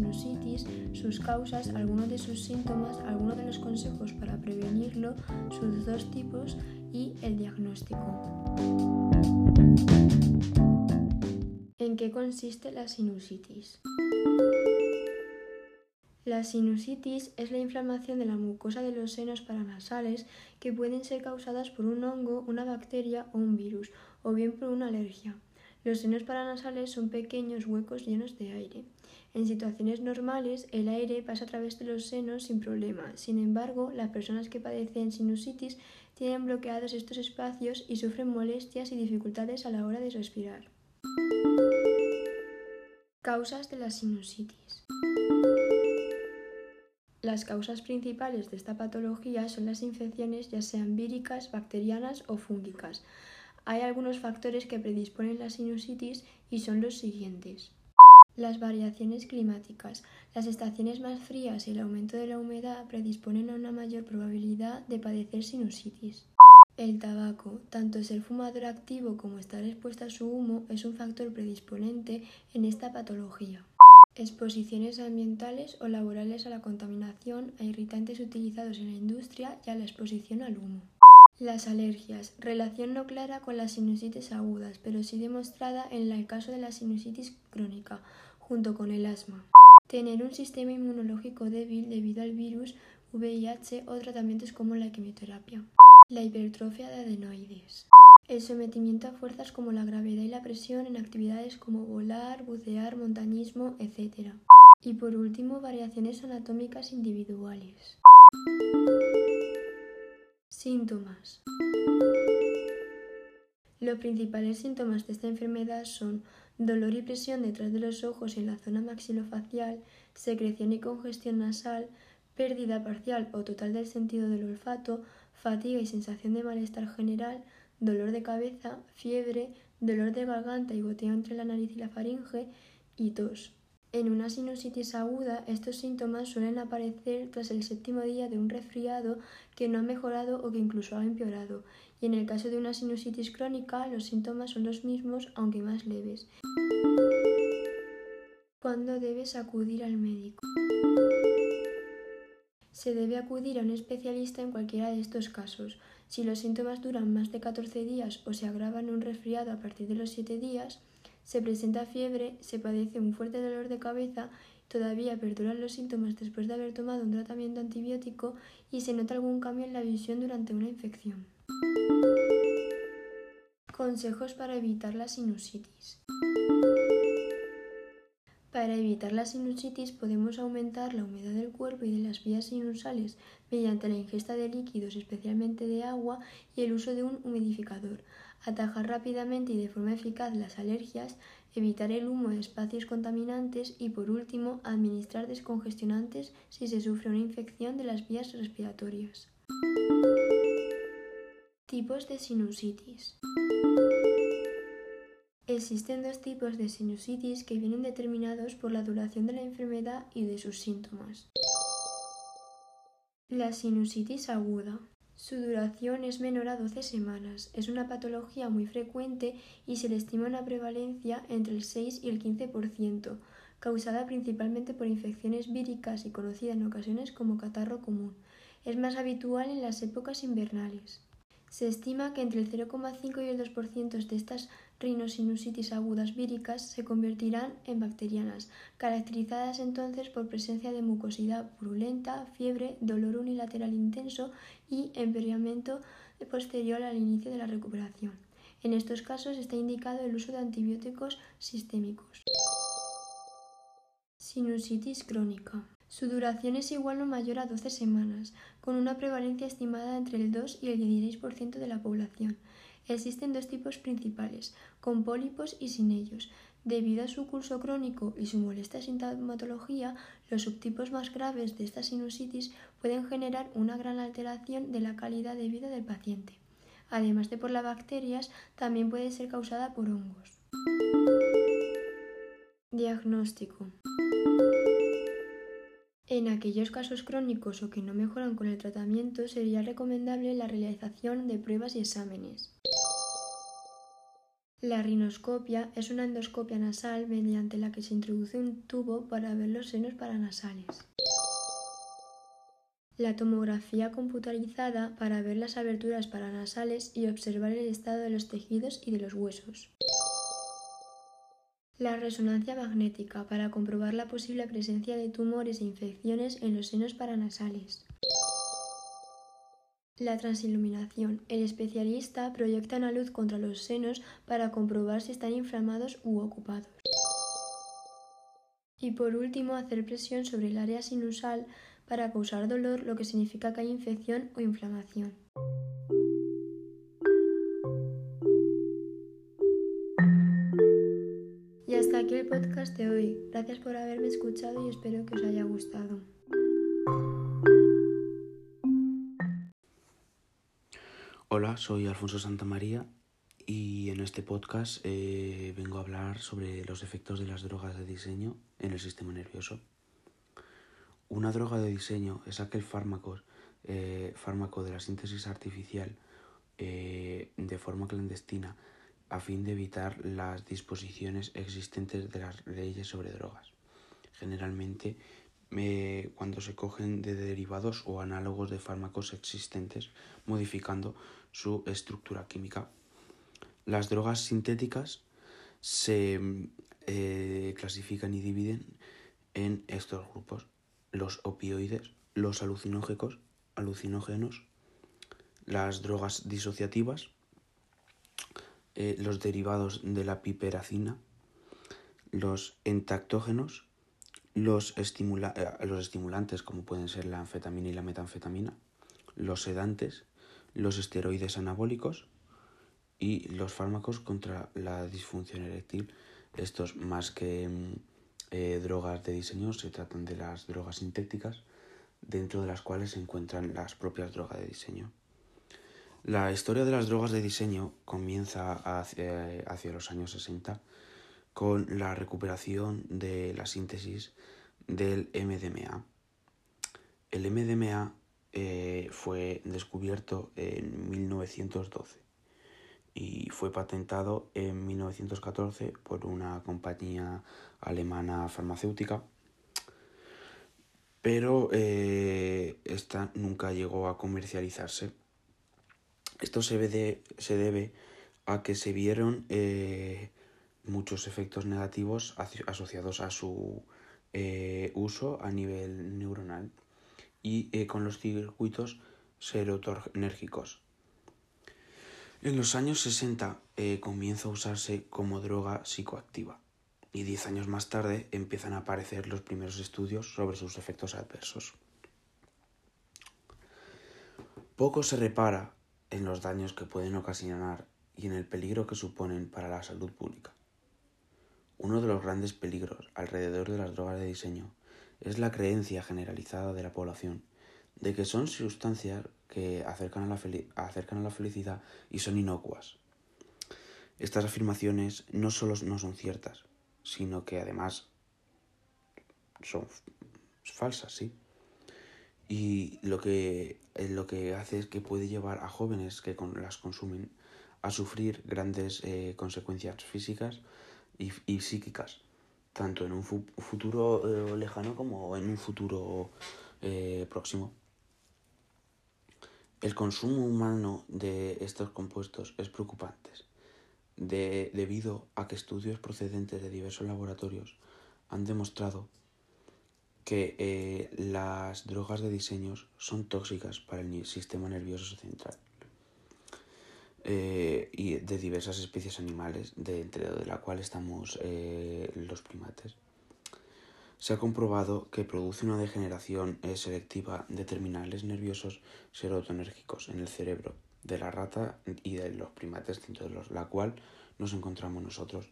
sinusitis, sus causas, algunos de sus síntomas, algunos de los consejos para prevenirlo, sus dos tipos y el diagnóstico. ¿En qué consiste la sinusitis? La sinusitis es la inflamación de la mucosa de los senos paranasales que pueden ser causadas por un hongo, una bacteria o un virus, o bien por una alergia. Los senos paranasales son pequeños huecos llenos de aire. En situaciones normales, el aire pasa a través de los senos sin problema. Sin embargo, las personas que padecen sinusitis tienen bloqueados estos espacios y sufren molestias y dificultades a la hora de respirar. Causas de la sinusitis. Las causas principales de esta patología son las infecciones ya sean víricas, bacterianas o fúngicas. Hay algunos factores que predisponen la sinusitis y son los siguientes. Las variaciones climáticas. Las estaciones más frías y el aumento de la humedad predisponen a una mayor probabilidad de padecer sinusitis. El tabaco, tanto ser fumador activo como estar expuesto a su humo, es un factor predisponente en esta patología. Exposiciones ambientales o laborales a la contaminación, a irritantes utilizados en la industria y a la exposición al humo. Las alergias. Relación no clara con las sinusitis agudas, pero sí demostrada en el caso de la sinusitis crónica, junto con el asma. Tener un sistema inmunológico débil debido al virus VIH o tratamientos como la quimioterapia. La hipertrofia de adenoides. El sometimiento a fuerzas como la gravedad y la presión en actividades como volar, bucear, montañismo, etc. Y por último, variaciones anatómicas individuales. Síntomas. Los principales síntomas de esta enfermedad son dolor y presión detrás de los ojos y en la zona maxilofacial, secreción y congestión nasal, pérdida parcial o total del sentido del olfato, fatiga y sensación de malestar general, dolor de cabeza, fiebre, dolor de garganta y goteo entre la nariz y la faringe y tos. En una sinusitis aguda, estos síntomas suelen aparecer tras el séptimo día de un resfriado que no ha mejorado o que incluso ha empeorado, y en el caso de una sinusitis crónica, los síntomas son los mismos, aunque más leves. ¿Cuándo debes acudir al médico? Se debe acudir a un especialista en cualquiera de estos casos. Si los síntomas duran más de 14 días o se agravan un resfriado a partir de los 7 días, se presenta fiebre, se padece un fuerte dolor de cabeza, todavía perduran los síntomas después de haber tomado un tratamiento antibiótico y se nota algún cambio en la visión durante una infección. Consejos para evitar la sinusitis. Para evitar la sinusitis podemos aumentar la humedad del cuerpo y de las vías sinusales mediante la ingesta de líquidos, especialmente de agua, y el uso de un humidificador. Atajar rápidamente y de forma eficaz las alergias, evitar el humo de espacios contaminantes y, por último, administrar descongestionantes si se sufre una infección de las vías respiratorias. Tipos de sinusitis. Existen dos tipos de sinusitis que vienen determinados por la duración de la enfermedad y de sus síntomas. La sinusitis aguda. Su duración es menor a 12 semanas. Es una patología muy frecuente y se le estima una prevalencia entre el 6 y el 15%, causada principalmente por infecciones víricas y conocida en ocasiones como catarro común. Es más habitual en las épocas invernales. Se estima que entre el 0,5 y el 2% de estas rinosinusitis agudas víricas se convertirán en bacterianas, caracterizadas entonces por presencia de mucosidad purulenta, fiebre, dolor unilateral intenso y empeoramiento posterior al inicio de la recuperación. En estos casos está indicado el uso de antibióticos sistémicos. Sinusitis crónica. Su duración es igual o mayor a 12 semanas, con una prevalencia estimada entre el 2 y el 16% de la población. Existen dos tipos principales, con pólipos y sin ellos. Debido a su curso crónico y su molesta sintomatología, los subtipos más graves de esta sinusitis pueden generar una gran alteración de la calidad de vida del paciente. Además de por las bacterias, también puede ser causada por hongos. Diagnóstico. En aquellos casos crónicos o que no mejoran con el tratamiento, sería recomendable la realización de pruebas y exámenes. La rinoscopia es una endoscopia nasal mediante la que se introduce un tubo para ver los senos paranasales. La tomografía computarizada para ver las aberturas paranasales y observar el estado de los tejidos y de los huesos. La resonancia magnética para comprobar la posible presencia de tumores e infecciones en los senos paranasales. La transiluminación. El especialista proyecta una luz contra los senos para comprobar si están inflamados u ocupados. Y por último, hacer presión sobre el área sinusal para causar dolor, lo que significa que hay infección o inflamación. Podcast de hoy. Gracias por haberme escuchado y espero que os haya gustado. Hola, soy Alfonso Santamaría y en este podcast eh, vengo a hablar sobre los efectos de las drogas de diseño en el sistema nervioso. Una droga de diseño es aquel fármaco, eh, fármaco de la síntesis artificial eh, de forma clandestina a fin de evitar las disposiciones existentes de las leyes sobre drogas. Generalmente cuando se cogen de derivados o análogos de fármacos existentes modificando su estructura química. Las drogas sintéticas se eh, clasifican y dividen en estos grupos. Los opioides, los alucinógenos, alucinógenos las drogas disociativas, eh, los derivados de la piperacina, los entactógenos, los, eh, los estimulantes como pueden ser la anfetamina y la metanfetamina, los sedantes, los esteroides anabólicos y los fármacos contra la disfunción eréctil. Estos más que mm, eh, drogas de diseño se tratan de las drogas sintéticas dentro de las cuales se encuentran las propias drogas de diseño. La historia de las drogas de diseño comienza hacia, hacia los años 60 con la recuperación de la síntesis del MDMA. El MDMA eh, fue descubierto en 1912 y fue patentado en 1914 por una compañía alemana farmacéutica, pero eh, esta nunca llegó a comercializarse. Esto se debe, se debe a que se vieron eh, muchos efectos negativos asociados a su uso a nivel neuronal y eh, con los circuitos serotonérgicos. En los años 60 eh, comienza a usarse como droga psicoactiva y 10 años más tarde empiezan a aparecer los primeros estudios sobre sus efectos adversos. Poco se repara en los daños que pueden ocasionar y en el peligro que suponen para la salud pública. Uno de los grandes peligros alrededor de las drogas de diseño es la creencia generalizada de la población de que son sustancias que acercan a la, felicidad y son inocuas. Estas afirmaciones no solo no son ciertas, sino que además son falsas, ¿sí? Y lo que, eh, lo que hace es que puede llevar a jóvenes que las consumen a sufrir grandes eh, consecuencias físicas y psíquicas tanto en un futuro eh, lejano como en un futuro próximo. El consumo humano de estos compuestos es preocupante, debido a que estudios procedentes de diversos laboratorios han demostrado que eh, las drogas de diseño son tóxicas para el sistema nervioso central. Eh, y de diversas especies animales, de entre de la cual estamos eh, los primates. Se ha comprobado que produce una degeneración selectiva de terminales nerviosos serotonérgicos en el cerebro de la rata y de los primates, dentro de los, la cual nos encontramos nosotros.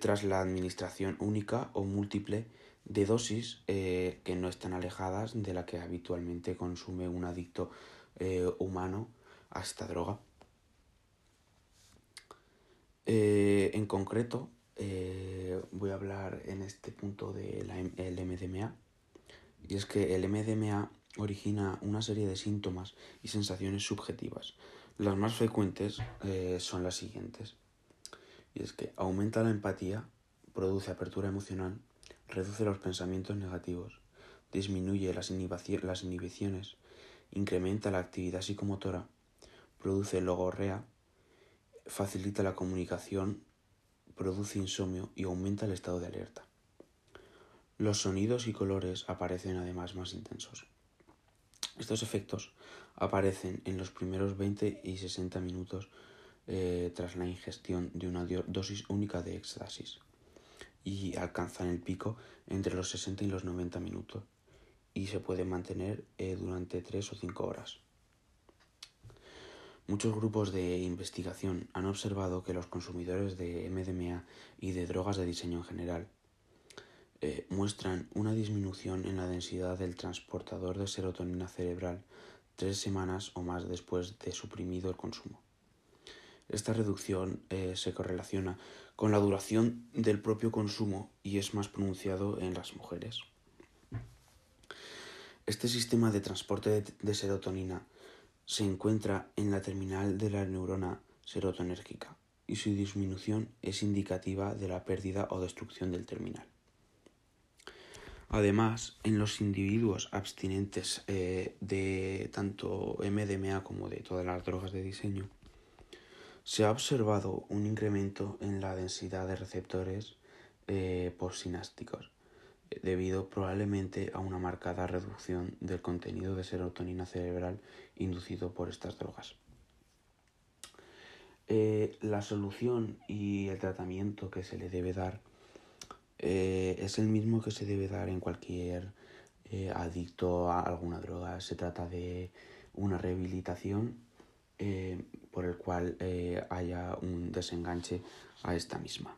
tras la administración única o múltiple de dosis que no están alejadas de la que habitualmente consume un adicto humano a esta droga. Eh, en concreto, eh, voy a hablar en este punto del MDMA. Y es que el MDMA origina una serie de síntomas y sensaciones subjetivas. Las más frecuentes eh, son las siguientes. Y es que aumenta la empatía, produce apertura emocional, reduce los pensamientos negativos, disminuye las, inhibiciones, incrementa la actividad psicomotora, produce logorrea, facilita la comunicación, produce insomnio y aumenta el estado de alerta. Los sonidos y colores aparecen además más intensos. Estos efectos aparecen en los primeros 20 y 60 minutos eh, tras la ingestión de una dosis única de éxtasis y alcanzan el pico entre los 60 y los 90 minutos y se puede mantener eh, durante 3 o 5 horas. Muchos grupos de investigación han observado que los consumidores de MDMA y de drogas de diseño en general eh, muestran una disminución en la densidad del transportador de serotonina cerebral tres semanas o más después de suprimido el consumo. Esta reducción eh, se correlaciona con la duración del propio consumo y es más pronunciado en las mujeres. Este sistema de transporte de serotonina se encuentra en la terminal de la neurona serotonérgica y su disminución es indicativa de la pérdida o destrucción del terminal. Además, en los individuos abstinentes eh, de tanto MDMA como de todas las drogas de diseño, se ha observado un incremento en la densidad de receptores eh, possinásticos, eh, debido probablemente a una marcada reducción del contenido de serotonina cerebral inducido por estas drogas. Eh, la solución y el tratamiento que se le debe dar es el mismo que se debe dar en cualquier adicto a alguna droga. Se trata de una rehabilitación por el cual eh, haya un desenganche a esta misma.